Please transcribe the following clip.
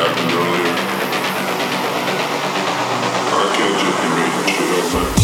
happened earlier. I can't just be making shit up.